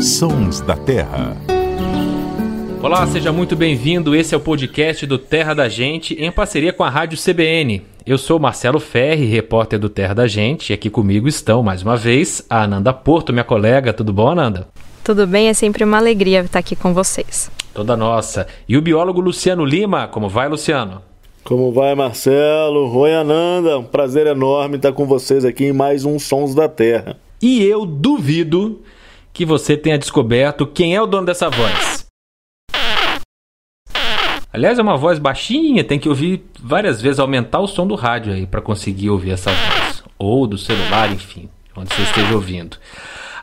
Sons da Terra. Olá, seja muito bem-vindo. Esse é o podcast do Terra da Gente em parceria com a Rádio CBN. Eu sou Marcelo Ferri, repórter do Terra da Gente, e aqui comigo estão, mais uma vez, a Ananda Porto, minha colega. Tudo bom, Ananda? Tudo bem, é sempre uma alegria estar aqui com vocês. Toda nossa. E o biólogo Luciano Lima, como vai, Luciano? Como vai, Marcelo? Oi, Ananda. Um prazer enorme estar com vocês aqui em mais um Sons da Terra. E eu duvido que você tenha descoberto quem é o dono dessa voz. Aliás, é uma voz baixinha, tem que ouvir várias vezes, aumentar o som do rádio aí para conseguir ouvir essa voz. Ou do celular, enfim, onde você esteja ouvindo.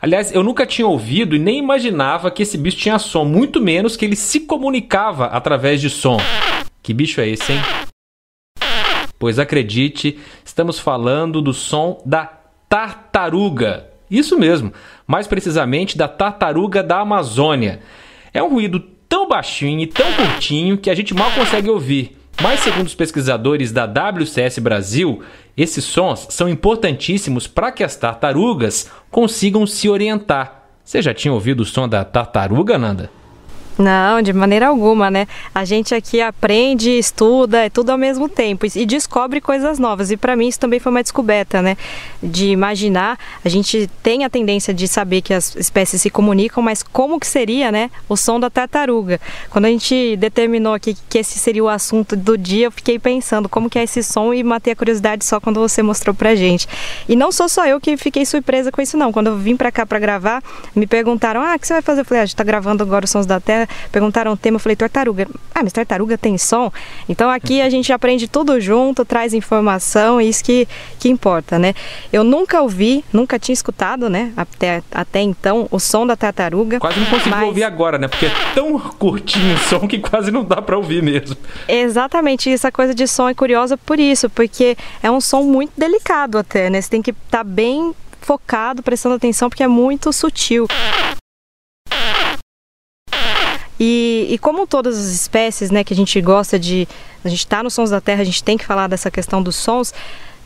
Aliás, eu nunca tinha ouvido e nem imaginava que esse bicho tinha som, muito menos que ele se comunicava através de som. Que bicho é esse, hein? Pois acredite, estamos falando do som da tartaruga. Isso mesmo, mais precisamente da tartaruga da Amazônia. É um ruído tão baixinho e tão curtinho que a gente mal consegue ouvir. Mas, segundo os pesquisadores da WCS Brasil, esses sons são importantíssimos para que as tartarugas consigam se orientar. Você já tinha ouvido o som da tartaruga, Nanda? Não, de maneira alguma, né? A gente aqui aprende, estuda, é tudo ao mesmo tempo e descobre coisas novas. E para mim isso também foi uma descoberta, né? De imaginar, a gente tem a tendência de saber que as espécies se comunicam, mas como que seria, né, o som da tartaruga? Quando a gente determinou aqui que esse seria o assunto do dia, eu fiquei pensando como que é esse som e matei a curiosidade só quando você mostrou pra gente. E não sou só eu que fiquei surpresa com isso não. Quando eu vim para cá para gravar, me perguntaram: "Ah, o que você vai fazer?" Eu falei: "A gente tá gravando agora os sons da Terra" perguntaram o tema, eu falei tartaruga. Ah, mas tartaruga tem som? Então aqui a gente aprende tudo junto, traz informação, isso que, que importa, né? Eu nunca ouvi, nunca tinha escutado, né, até, até então, o som da tartaruga. Quase não consigo mas... ouvir agora, né? Porque é tão curtinho o som que quase não dá para ouvir mesmo. Exatamente, essa coisa de som é curiosa por isso, porque é um som muito delicado até, né? Você tem que estar tá bem focado, prestando atenção, porque é muito sutil. E, e, como todas as espécies, né, que a gente gosta de, a gente está nos sons da terra, a gente tem que falar dessa questão dos sons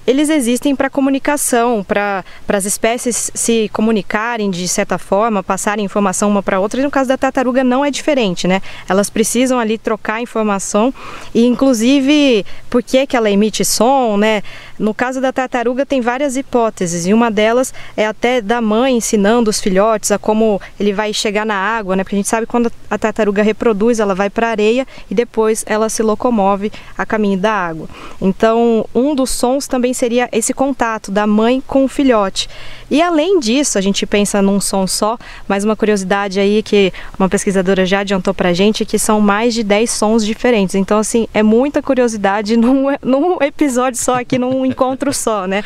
eles existem para comunicação, para as espécies se comunicarem de certa forma, passarem informação uma para outra. E no caso da tartaruga não é diferente, né? Elas precisam ali trocar informação e inclusive por que, que ela emite som, né? No caso da tartaruga tem várias hipóteses e uma delas é até da mãe ensinando os filhotes a como ele vai chegar na água, né? Porque a gente sabe quando a tartaruga reproduz, ela vai para a areia e depois ela se locomove a caminho da água. Então, um dos sons também seria esse contato da mãe com o filhote. E além disso, a gente pensa num som só, mas uma curiosidade aí que uma pesquisadora já adiantou pra gente que são mais de 10 sons diferentes. Então, assim, é muita curiosidade num, num episódio só aqui, num encontro só, né?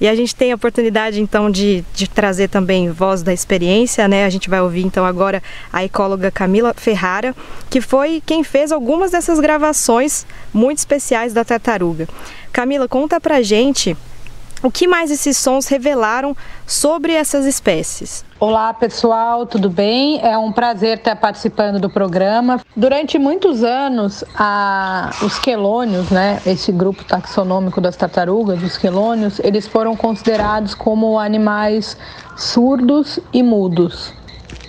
E a gente tem a oportunidade, então, de, de trazer também voz da experiência, né? A gente vai ouvir, então, agora a ecóloga Camila Ferrara, que foi quem fez algumas dessas gravações muito especiais da tartaruga. Camila, conta pra gente o que mais esses sons revelaram sobre essas espécies. Olá pessoal, tudo bem? É um prazer estar participando do programa. Durante muitos anos, a, os quelônios, né, esse grupo taxonômico das tartarugas, os quelônios, eles foram considerados como animais surdos e mudos.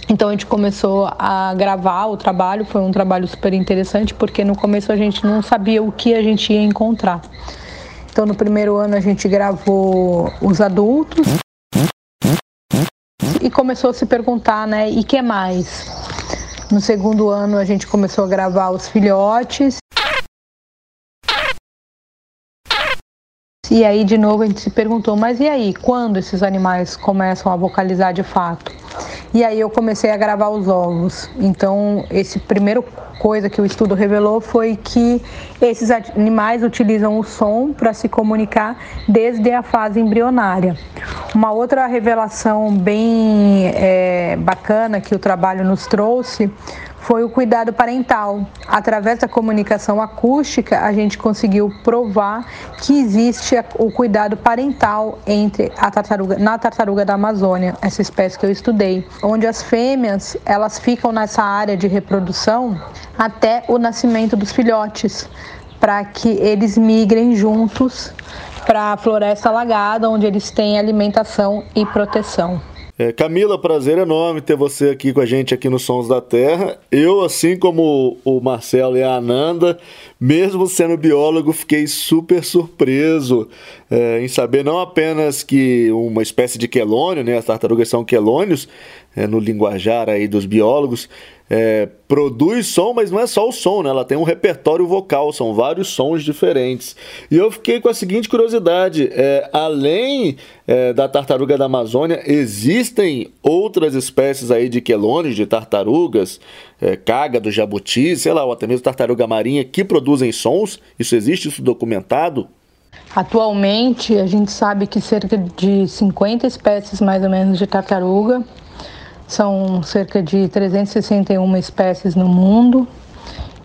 Então a gente começou a gravar o trabalho, foi um trabalho super interessante porque no começo a gente não sabia o que a gente ia encontrar. Então, no primeiro ano, a gente gravou os adultos e começou a se perguntar, né? E que mais? No segundo ano, a gente começou a gravar os filhotes. E aí, de novo, a gente se perguntou, mas e aí, quando esses animais começam a vocalizar de fato? E aí eu comecei a gravar os ovos. Então, esse primeiro coisa que o estudo revelou foi que esses animais utilizam o som para se comunicar desde a fase embrionária. Uma outra revelação bem é, bacana que o trabalho nos trouxe foi o cuidado parental. Através da comunicação acústica, a gente conseguiu provar que existe o cuidado parental entre a tartaruga, na tartaruga da Amazônia, essa espécie que eu estudei, onde as fêmeas elas ficam nessa área de reprodução até o nascimento dos filhotes, para que eles migrem juntos para a floresta alagada, onde eles têm alimentação e proteção. É, Camila, prazer enorme ter você aqui com a gente aqui no Sons da Terra. Eu, assim como o Marcelo e a Ananda, mesmo sendo biólogo, fiquei super surpreso é, em saber não apenas que uma espécie de quelônio, né, as tartarugas são quelônios, é, no linguajar aí dos biólogos, é, produz som, mas não é só o som, né? Ela tem um repertório vocal, são vários sons diferentes. E eu fiquei com a seguinte curiosidade: é, além é, da tartaruga da Amazônia, existem outras espécies aí de quelônios, de tartarugas, é, caga do jabuti, sei lá, ou até mesmo tartaruga marinha, que produzem sons? Isso existe, isso documentado? Atualmente, a gente sabe que cerca de 50 espécies mais ou menos de tartaruga são cerca de 361 espécies no mundo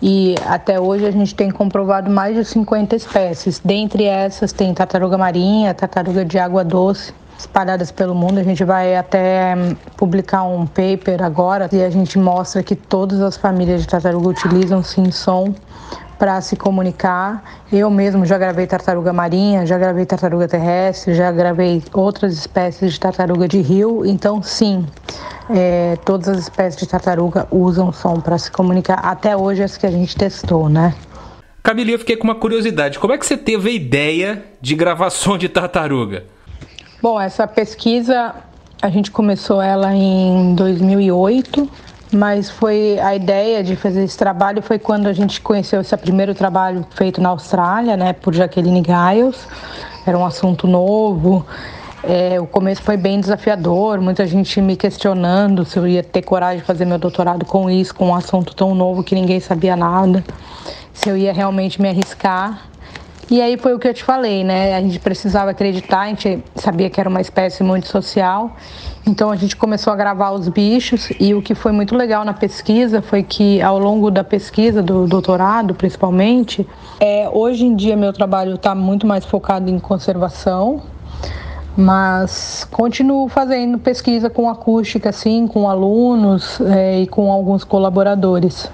e até hoje a gente tem comprovado mais de 50 espécies. Dentre essas tem tartaruga marinha, tartaruga de água doce, espalhadas pelo mundo. A gente vai até hum, publicar um paper agora e a gente mostra que todas as famílias de tartaruga utilizam sim som para se comunicar. Eu mesmo já gravei tartaruga marinha, já gravei tartaruga terrestre, já gravei outras espécies de tartaruga de rio. Então, sim, é, todas as espécies de tartaruga usam som para se comunicar. Até hoje, as que a gente testou, né? Camila, eu fiquei com uma curiosidade. Como é que você teve a ideia de gravação de tartaruga? Bom, essa pesquisa a gente começou ela em 2008 mas foi a ideia de fazer esse trabalho foi quando a gente conheceu esse primeiro trabalho feito na Austrália, né, por Jacqueline Giles. Era um assunto novo. É, o começo foi bem desafiador, muita gente me questionando se eu ia ter coragem de fazer meu doutorado com isso, com um assunto tão novo que ninguém sabia nada, se eu ia realmente me arriscar. E aí foi o que eu te falei, né? A gente precisava acreditar, a gente sabia que era uma espécie muito social. Então a gente começou a gravar os bichos e o que foi muito legal na pesquisa foi que ao longo da pesquisa do doutorado, principalmente, é, hoje em dia meu trabalho está muito mais focado em conservação, mas continuo fazendo pesquisa com acústica, assim, com alunos é, e com alguns colaboradores.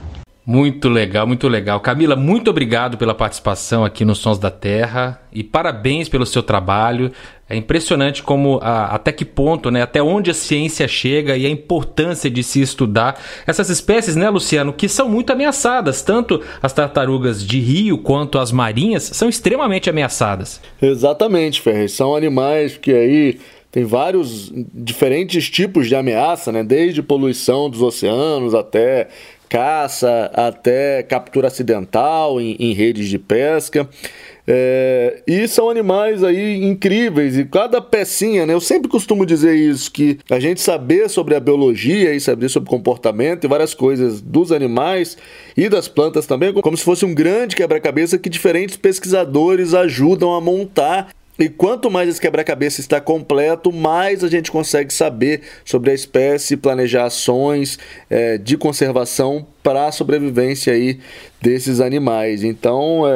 Muito legal, muito legal. Camila, muito obrigado pela participação aqui nos Sons da Terra e parabéns pelo seu trabalho. É impressionante como a, até que ponto, né, até onde a ciência chega e a importância de se estudar essas espécies, né, Luciano, que são muito ameaçadas. Tanto as tartarugas de rio quanto as marinhas são extremamente ameaçadas. Exatamente, Ferreira. São animais que aí tem vários diferentes tipos de ameaça, né? Desde poluição dos oceanos até caça até captura acidental em, em redes de pesca. É, e são animais aí incríveis e cada pecinha, né? Eu sempre costumo dizer isso que a gente saber sobre a biologia e saber sobre comportamento e várias coisas dos animais e das plantas também, como se fosse um grande quebra-cabeça que diferentes pesquisadores ajudam a montar e quanto mais esse quebra-cabeça está completo, mais a gente consegue saber sobre a espécie, planejar ações é, de conservação para a sobrevivência aí desses animais. Então, é,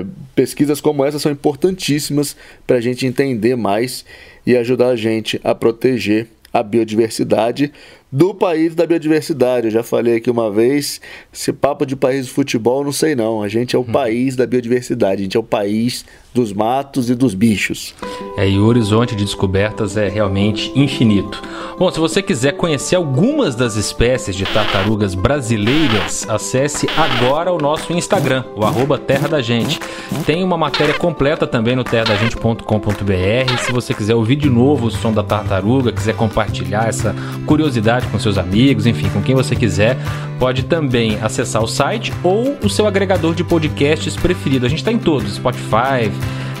é, pesquisas como essa são importantíssimas para a gente entender mais e ajudar a gente a proteger a biodiversidade do país da biodiversidade. Eu já falei aqui uma vez, esse papo de país de futebol, não sei não. A gente é o hum. país da biodiversidade, a gente é o país dos matos e dos bichos. É, e o horizonte de descobertas é realmente infinito. Bom, se você quiser conhecer algumas das espécies de tartarugas brasileiras, acesse agora o nosso Instagram, o arroba Terra da Gente. Tem uma matéria completa também no terradagente.com.br. Se você quiser ouvir de novo o som da tartaruga, quiser compartilhar essa curiosidade com seus amigos, enfim, com quem você quiser, pode também acessar o site ou o seu agregador de podcasts preferido. A gente está em todos, Spotify,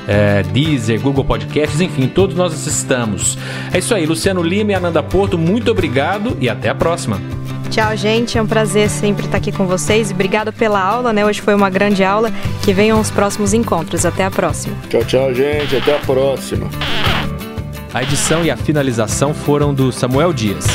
é, Deezer, Google Podcasts, enfim, todos nós estamos. É isso aí, Luciano Lima e Ananda Porto, muito obrigado e até a próxima. Tchau, gente. É um prazer sempre estar aqui com vocês. Obrigado pela aula, né? Hoje foi uma grande aula. Que venham os próximos encontros. Até a próxima. Tchau, tchau, gente. Até a próxima. A edição e a finalização foram do Samuel Dias.